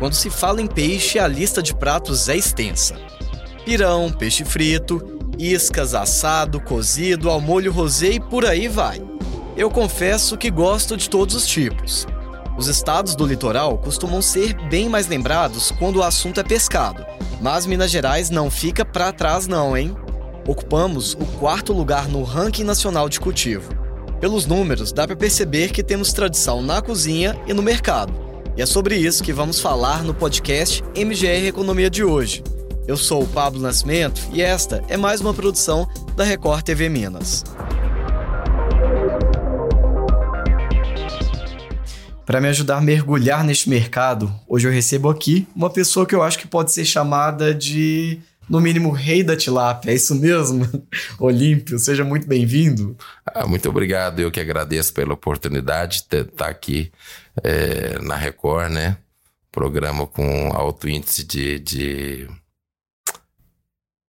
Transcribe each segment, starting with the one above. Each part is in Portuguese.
Quando se fala em peixe, a lista de pratos é extensa. Pirão, peixe frito, iscas, assado, cozido, ao molho rosé e por aí vai. Eu confesso que gosto de todos os tipos. Os estados do litoral costumam ser bem mais lembrados quando o assunto é pescado, mas Minas Gerais não fica para trás não, hein? Ocupamos o quarto lugar no ranking nacional de cultivo. Pelos números, dá para perceber que temos tradição na cozinha e no mercado. E é sobre isso que vamos falar no podcast MGR Economia de hoje. Eu sou o Pablo Nascimento e esta é mais uma produção da Record TV Minas. Para me ajudar a mergulhar neste mercado, hoje eu recebo aqui uma pessoa que eu acho que pode ser chamada de, no mínimo, rei da tilápia. É isso mesmo? Olímpio, seja muito bem-vindo. Ah, muito obrigado, eu que agradeço pela oportunidade de estar aqui é, na Record, né? Programa com alto índice de, de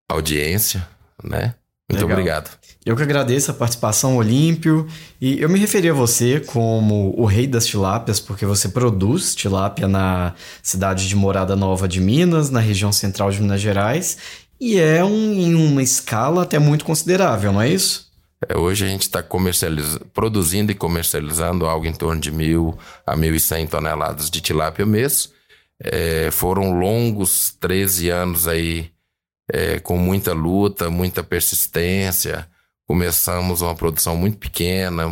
audiência, né? Muito Legal. obrigado. Eu que agradeço a participação, Olímpio. E eu me referi a você como o rei das tilápias, porque você produz tilápia na cidade de Morada Nova de Minas, na região central de Minas Gerais. E é um, em uma escala até muito considerável, não é isso? É, hoje a gente está produzindo e comercializando algo em torno de mil a mil e cem toneladas de tilápia mês. É, foram longos 13 anos aí é, com muita luta, muita persistência. Começamos uma produção muito pequena,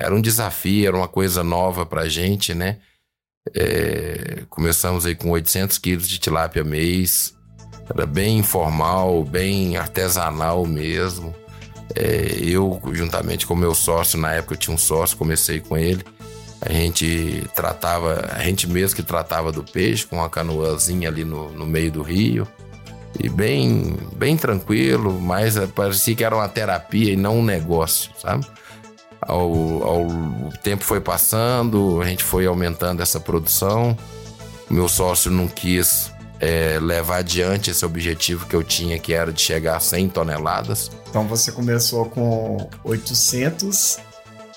era um desafio, era uma coisa nova para a gente, né? É, começamos aí com 800 quilos de tilápia mês, era bem informal, bem artesanal mesmo. É, eu, juntamente com meu sócio, na época eu tinha um sócio, comecei com ele. A gente tratava, a gente mesmo que tratava do peixe com uma canoazinha ali no, no meio do rio e bem, bem tranquilo, mas parecia que era uma terapia e não um negócio, sabe? Ao, ao, o tempo foi passando, a gente foi aumentando essa produção. Meu sócio não quis é, levar adiante esse objetivo que eu tinha, que era de chegar a 100 toneladas. Então você começou com 800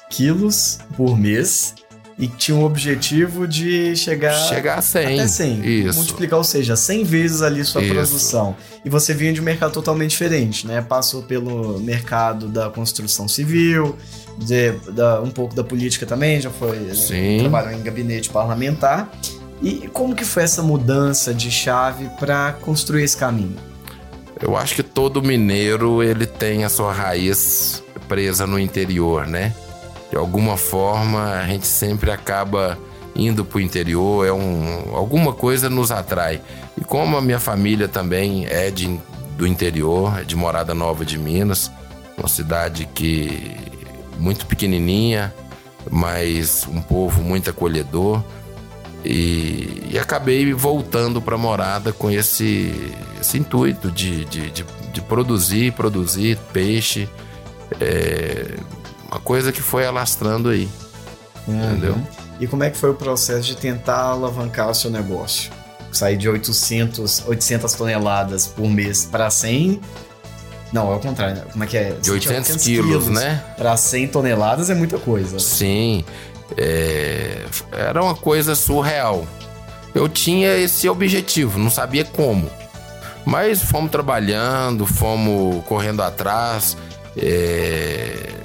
quilos por mês e tinha um objetivo de chegar, chegar a 100. Até 100. Isso. Multiplicar, ou seja, 100 vezes ali sua Isso. produção. E você vinha de um mercado totalmente diferente, né? Passou pelo mercado da construção civil, de, da, um pouco da política também, já foi Sim. trabalhou em gabinete parlamentar. E como que foi essa mudança de chave para construir esse caminho? Eu acho que todo mineiro ele tem a sua raiz presa no interior, né? de alguma forma a gente sempre acaba indo para o interior, é um, alguma coisa nos atrai. E como a minha família também é de, do interior, é de Morada Nova de Minas, uma cidade que muito pequenininha, mas um povo muito acolhedor. E, e acabei voltando para Morada com esse, esse intuito de, de, de, de produzir, produzir peixe. É, uma coisa que foi alastrando aí. Uhum. Entendeu? E como é que foi o processo de tentar alavancar o seu negócio? Sair de 800, 800 toneladas por mês para 100 não, é o contrário. Né? Como é que é? De 800, 800 quilos, quilos, né? Para 100 toneladas é muita coisa. Sim. É... Era uma coisa surreal. Eu tinha esse objetivo, não sabia como. Mas fomos trabalhando, fomos correndo atrás. É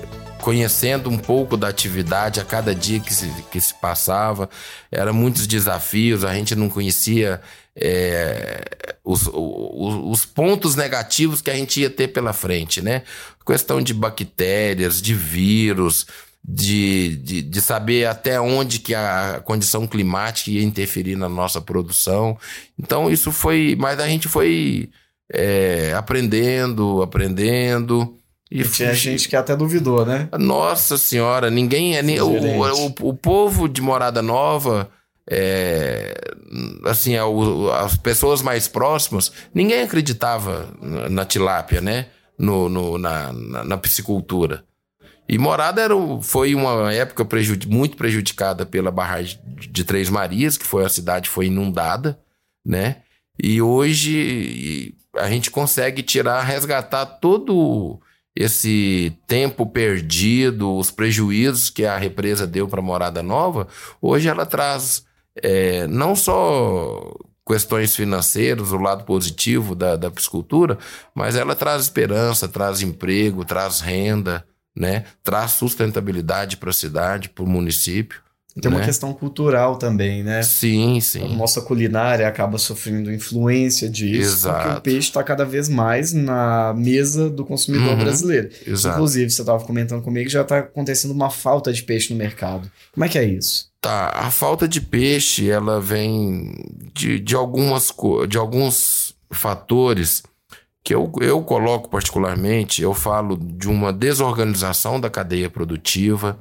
conhecendo um pouco da atividade a cada dia que se, que se passava. Eram muitos desafios, a gente não conhecia é, os, os, os, pontos negativos que a gente ia ter pela frente, né? Questão de bactérias, de vírus, de, de, de, saber até onde que a condição climática ia interferir na nossa produção. Então isso foi, mas a gente foi é, aprendendo, aprendendo. E, e tinha gente que até duvidou, né? Nossa senhora, ninguém é. O, o, o, povo de Morada Nova, é, assim, é as pessoas mais próximas, ninguém acreditava na tilápia, né? No, no na, na, na, piscicultura. E Morada era, foi uma época prejud, muito prejudicada pela barragem de Três Marias, que foi a cidade foi inundada, né? E hoje a gente consegue tirar, resgatar todo esse tempo perdido, os prejuízos que a represa deu para morada nova, hoje ela traz é, não só questões financeiras, o lado positivo da, da piscicultura, mas ela traz esperança, traz emprego, traz renda, né? traz sustentabilidade para a cidade, para o município. Tem né? uma questão cultural também, né? Sim, sim. A nossa culinária acaba sofrendo influência disso, Exato. porque o peixe está cada vez mais na mesa do consumidor Uhum, brasileiro. Exato. Inclusive, você estava comentando comigo que já está acontecendo uma falta de peixe no mercado. Como é que é isso? Tá, a falta de peixe, ela vem de, de, algumas, de alguns fatores que eu, eu coloco particularmente, eu falo de uma desorganização da cadeia produtiva,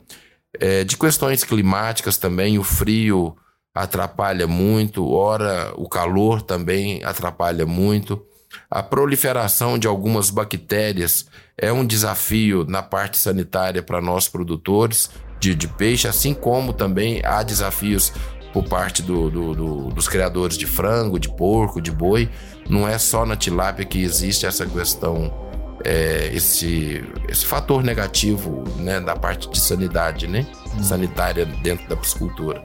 é, de questões climáticas também, o frio atrapalha muito, ora o calor também atrapalha muito. A proliferação de algumas bactérias é um desafio na parte sanitária para nós produtores de, de peixe, assim como também há desafios por parte do- do- do- dos criadores de frango, de porco, de boi. Não é só na tilápia que existe essa questão, é, esse, esse fator negativo né, da parte de sanidade, né? Sanitária dentro da piscicultura.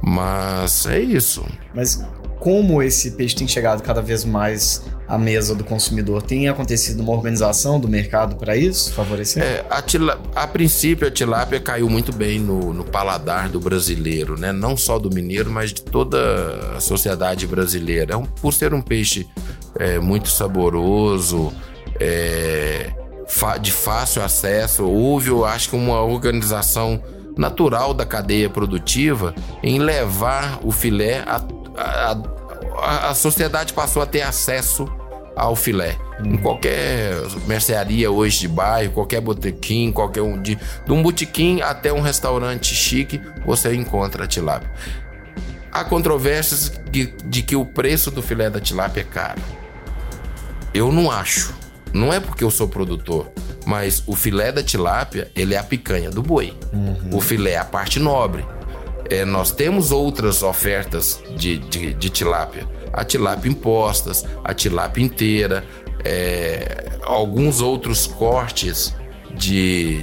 Mas é isso. Mas como esse peixe tem chegado cada vez mais à mesa do consumidor, tem acontecido uma organização do mercado para isso, favorecer? É, a, tila- a princípio, a tilápia caiu muito bem no, no paladar do brasileiro, né? Não só do mineiro, mas de toda a sociedade brasileira. É um- por ser um peixe é, muito saboroso, é, de fácil acesso, houve, eu acho que uma organização natural da cadeia produtiva em levar o filé a, a, a, a sociedade passou a ter acesso ao filé. Em qualquer mercearia hoje de bairro, qualquer botequim, qualquer um de, de um botequim até um restaurante chique, você encontra a tilápia. Há controvérsias de, de que o preço do filé da tilápia é caro. Eu não acho. Não é porque eu sou produtor, mas o filé da tilápia, ele é a picanha do boi. O filé é a parte nobre. É, nós temos outras ofertas de, de, de tilápia. A tilápia impostas, a tilápia inteira, é, alguns outros cortes de,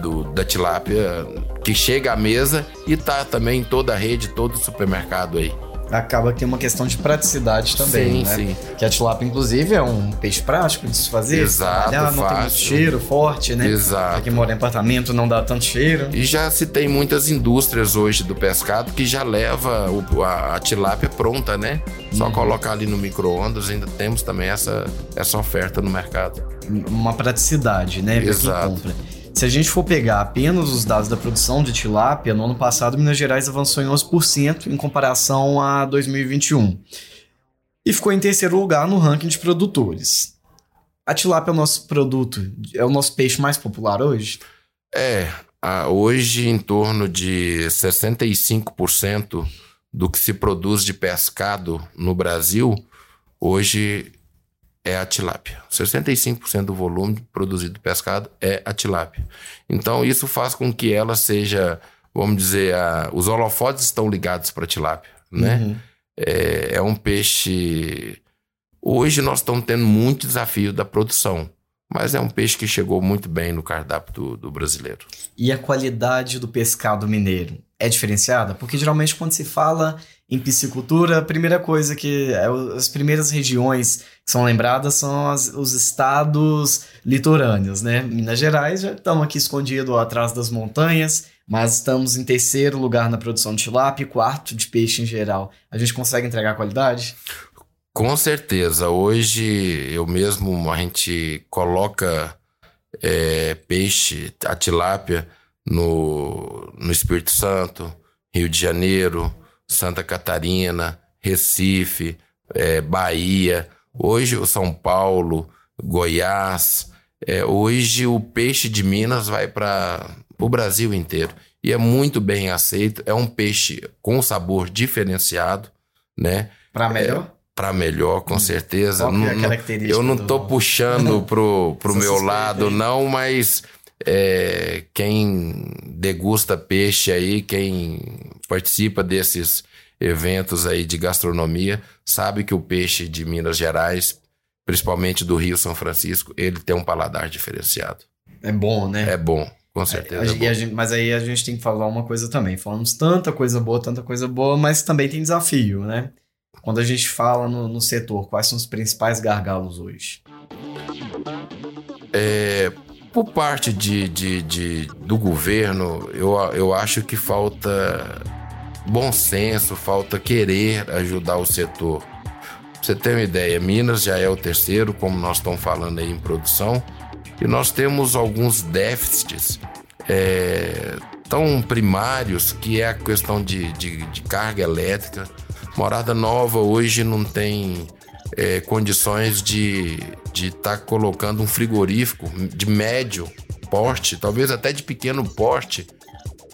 do- da tilápia que chega à mesa e tá também em toda a rede, todo supermercado aí. Acaba que tem uma questão de praticidade também, Sim, né? sim. Que a tilápia, inclusive, é um peixe prático de se fazer. Exato, trabalhar, não tem muito cheiro forte, né? Exato. Quem mora em apartamento não dá tanto cheiro. E já se tem muitas indústrias hoje do pescado que já leva o- a, a tilápia pronta, né? Só colocar ali no micro-ondas, ainda temos também essa, essa oferta no mercado. Uma praticidade, né? Exato. Se a gente for pegar apenas os dados da produção de tilápia, no ano passado Minas Gerais avançou em 11% em comparação a 2021. E ficou em terceiro lugar no ranking de produtores. A tilápia é o nosso produto, é o nosso peixe mais popular hoje? É, hoje em torno de 65% do que se produz de pescado no Brasil, hoje é a tilápia. 65% do volume produzido de pescado é a tilápia. Então isso faz com que ela seja, vamos dizer, a- os holofotes estão ligados para a tilápia, né? Uhum. É, é um peixe. Hoje nós estamos tendo muito desafio da produção, mas é um peixe que chegou muito bem no cardápio do, do brasileiro. E a qualidade do pescado mineiro é diferenciada? Porque geralmente quando se fala em piscicultura, a primeira coisa que é as primeiras regiões que são lembradas são as- os estados litorâneos, né? Minas Gerais já estamos aqui escondidos atrás das montanhas, mas estamos em terceiro lugar na produção de tilápia e quarto de peixe em geral. A gente consegue entregar qualidade? Com certeza. Hoje eu mesmo, a gente coloca é, peixe, a tilápia, no, no Espírito Santo, Rio de Janeiro, Santa Catarina, Recife, é, Bahia. Hoje o São Paulo, Goiás. É, hoje o peixe de Minas vai para o Brasil inteiro. E é muito bem aceito. É um peixe com sabor diferenciado, né? Para melhor? Para melhor, com certeza. Qual que é a Não- característica eu não do- tô puxando pro, pro meu lado, hein? não, mas é, quem degusta peixe aí, quem participa desses eventos aí de gastronomia, sabe que o peixe de Minas Gerais, principalmente do Rio São Francisco, ele tem um paladar diferenciado. É bom, né? É bom, com certeza. É e bom. a gente- mas aí a gente tem que falar uma coisa também. Falamos tanta coisa boa, tanta coisa boa, mas também tem desafio, né? Quando a gente fala no, no setor, quais são os principais gargalos hoje? É, por parte de, de, de, do governo, eu, eu acho que falta bom senso, falta querer ajudar o setor. Pra você ter uma ideia, Minas já é o terceiro, como nós estamos falando aí em produção, e nós temos alguns déficits é, tão primários que é a questão de, de, de carga elétrica. Morada Nova hoje não tem é, condições de estar tá colocando um frigorífico de médio porte, talvez até de pequeno porte,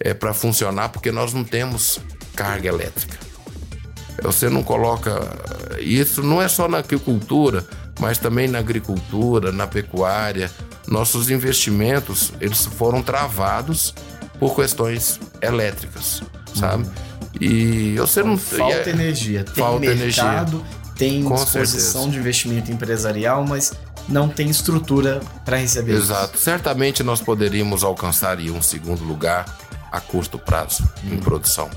é, para funcionar, porque nós não temos carga elétrica. Você não coloca. Isso não é só na agricultura, mas também na agricultura, na pecuária. Nossos investimentos eles foram travados por questões elétricas, sabe? E você não falta é, energia, tem falta mercado, energia. tem Com disposição certeza. de investimento empresarial, mas não tem estrutura para receber Exato. Isso. Certamente nós poderíamos alcançar um segundo lugar a curto prazo hum. em produção.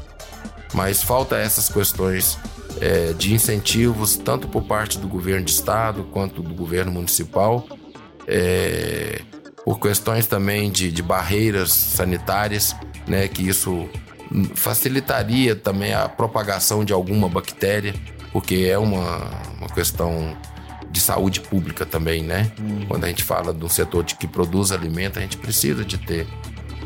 Mas falta essas questões é, de incentivos, tanto por parte do governo de estado quanto do governo municipal, é, por questões também de, de barreiras sanitárias, né, que isso facilitaria também a propagação de alguma bactéria, porque é uma, uma questão de saúde pública também, né? Hum. Quando a gente fala do setor de que produz alimento, a gente precisa de ter.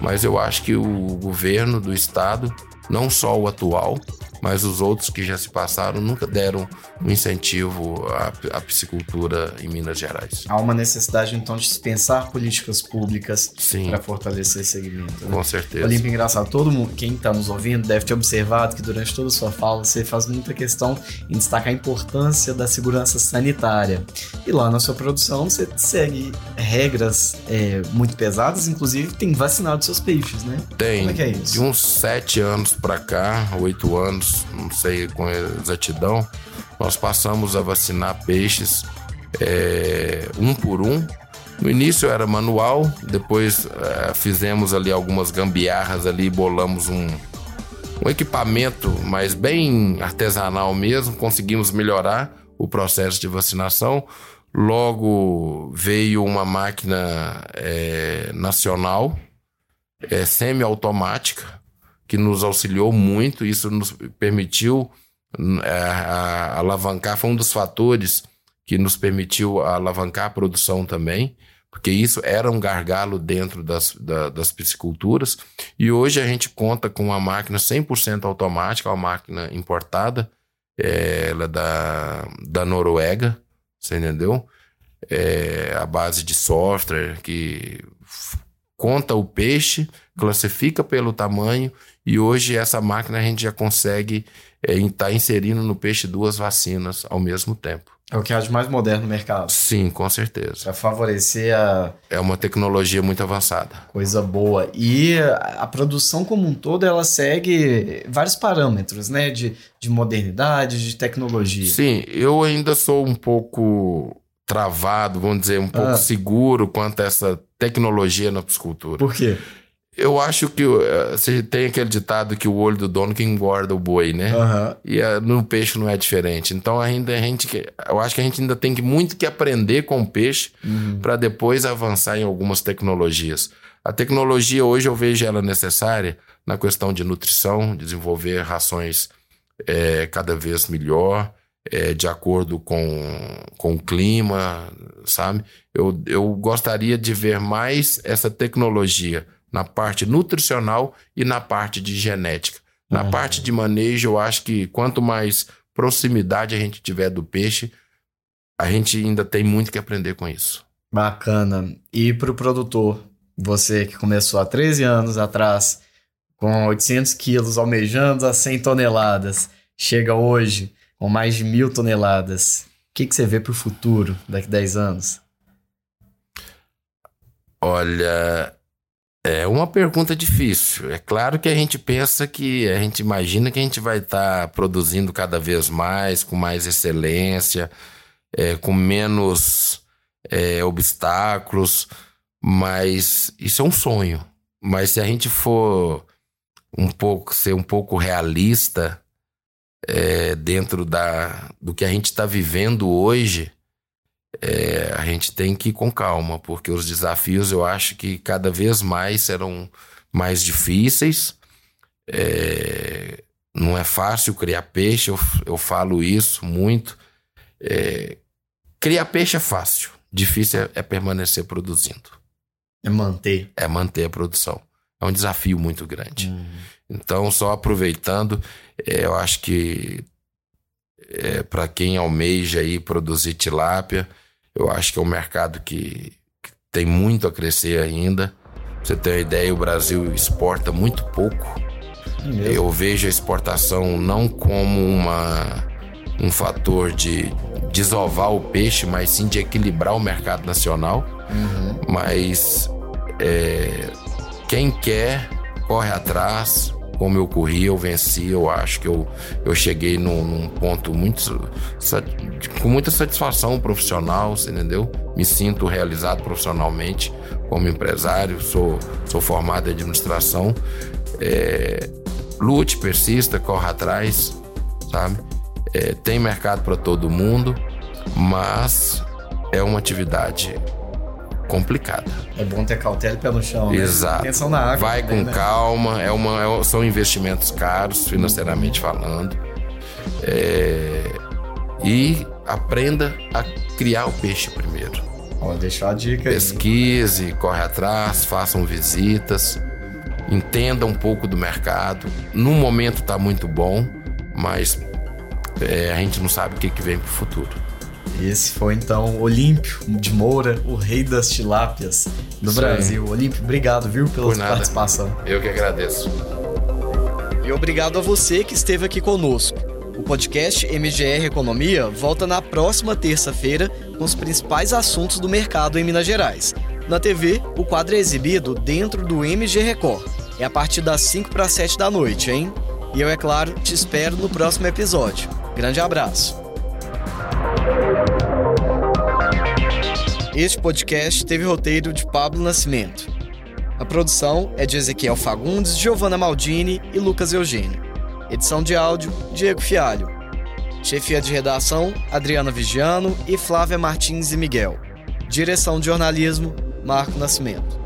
Mas eu acho que o governo do estado, não só o atual, mas os outros que já se passaram nunca deram um incentivo à, à piscicultura em Minas Gerais. Há uma necessidade, então, de se pensar políticas públicas para fortalecer esse segmento. Né? Com certeza. Olímpio, engraçado, todo mundo, quem está nos ouvindo, deve ter observado que durante toda a sua fala você faz muita questão em destacar a importância da segurança sanitária. E lá na sua produção você segue regras é, muito pesadas, inclusive tem vacinado seus peixes, né? Tem. Como é que é isso? De uns sete anos para cá, oito anos, não sei com exatidão, nós passamos a vacinar peixes é, um por um. No início era manual, depois é, fizemos ali algumas gambiarras ali, bolamos um, um equipamento, mas bem artesanal mesmo, conseguimos melhorar o processo de vacinação. Logo veio uma máquina é, nacional, é, semi-automática, que nos auxiliou muito, isso nos permitiu é, alavancar, foi um dos fatores que nos permitiu alavancar a produção também, porque isso era um gargalo dentro das, da, das pisciculturas. E hoje a gente conta com uma máquina 100% automática, uma máquina importada, é, ela é da, da Noruega, você entendeu? É, a base de software que conta o peixe, classifica pelo tamanho e hoje essa máquina a gente já consegue estar é, tá inserindo no peixe duas vacinas ao mesmo tempo. É o que há de mais moderno no mercado. Sim, com certeza. Para favorecer a. É uma tecnologia muito avançada. Coisa boa. E a, produção como um todo, ela segue vários parâmetros, né? De, de modernidade, de tecnologia. Sim, eu ainda sou um pouco travado, vamos dizer, um pouco ah. seguro quanto a essa tecnologia na piscicultura. Por quê? Eu acho que você tem aquele ditado que o olho do dono que engorda o boi, né? Uhum. E uh, no peixe não é diferente. Então ainda a gente, eu acho que a gente ainda tem que, muito que aprender com o peixe uhum. para depois avançar em algumas tecnologias. A tecnologia hoje eu vejo ela necessária na questão de nutrição, desenvolver rações é, cada vez melhor, é, de acordo com, com o clima, sabe? Eu, eu gostaria de ver mais essa tecnologia na parte nutricional e na parte de genética. Na uhum. parte de manejo, eu acho que quanto mais proximidade a gente tiver do peixe, a gente ainda tem muito que aprender com isso. Bacana. E para o produtor, você que começou há 13 anos atrás, com 800 quilos, almejando a 100 toneladas, chega hoje com mais de mil toneladas. O que, que você vê para o futuro, daqui a 10 anos? Olha, é uma pergunta difícil. É claro que a gente pensa que, a gente imagina que a gente vai estar tá produzindo cada vez mais, com mais excelência, é, com menos é, obstáculos, mas isso é um sonho. Mas se a gente for um pouco, ser um pouco realista, é, dentro da, do que a gente está vivendo hoje, é, a gente tem que ir com calma, porque os desafios eu acho que cada vez mais serão mais difíceis. É, não é fácil criar peixe, eu, eu falo isso muito. É, criar peixe é fácil, difícil é, é permanecer produzindo. É manter. É manter a produção. É um desafio muito grande. Uhum. Então, só aproveitando, é, eu acho que é, para quem almeja aí produzir tilápia, eu acho que é um mercado que, que tem muito a crescer ainda. Pra você ter uma ideia, o Brasil exporta muito pouco. É eu vejo a exportação não como uma, um fator de desovar o peixe, mas sim de equilibrar o mercado nacional. Uhum. Mas é, quem quer, corre atrás, como eu corri, eu venci, eu acho que eu, eu cheguei num, num ponto muito com muita satisfação profissional, você entendeu? Me sinto realizado profissionalmente como empresário, sou, sou formado em administração. É, lute, persista, corra atrás, sabe? É, tem mercado para todo mundo, mas é uma atividade complicada. É bom ter cautela e pé no chão. Né? Exato. Atenção na água. Vai também, com né? calma. É uma, é, são investimentos caros, financeiramente falando. É, e aprenda a criar o peixe primeiro. Vou deixar a dica aí. Pesquise, corre atrás, façam visitas, entenda um pouco do mercado. No momento está muito bom, mas é, a gente não sabe o que, que vem para o futuro. Esse foi então Olímpio de Moura, o rei das tilápias do Sim. Brasil. Olímpio, obrigado, viu, pela sua participação. Eu que agradeço. E obrigado a você que esteve aqui conosco. O podcast MGR Economia volta na próxima terça-feira com os principais assuntos do mercado em Minas Gerais. Na TV, o quadro é exibido dentro do MG Record. É a partir das 5 para 7 da noite, hein? E eu, é claro, te espero no próximo episódio. Grande abraço. Este podcast teve roteiro de Pablo Nascimento. A produção é de Ezequiel Fagundes, Giovanna Maldini e Lucas Eugênio. Edição de áudio, Diego Fialho. Chefia de redação, Adriana Vigiano e Flávia Martins e Miguel. Direção de jornalismo, Marco Nascimento.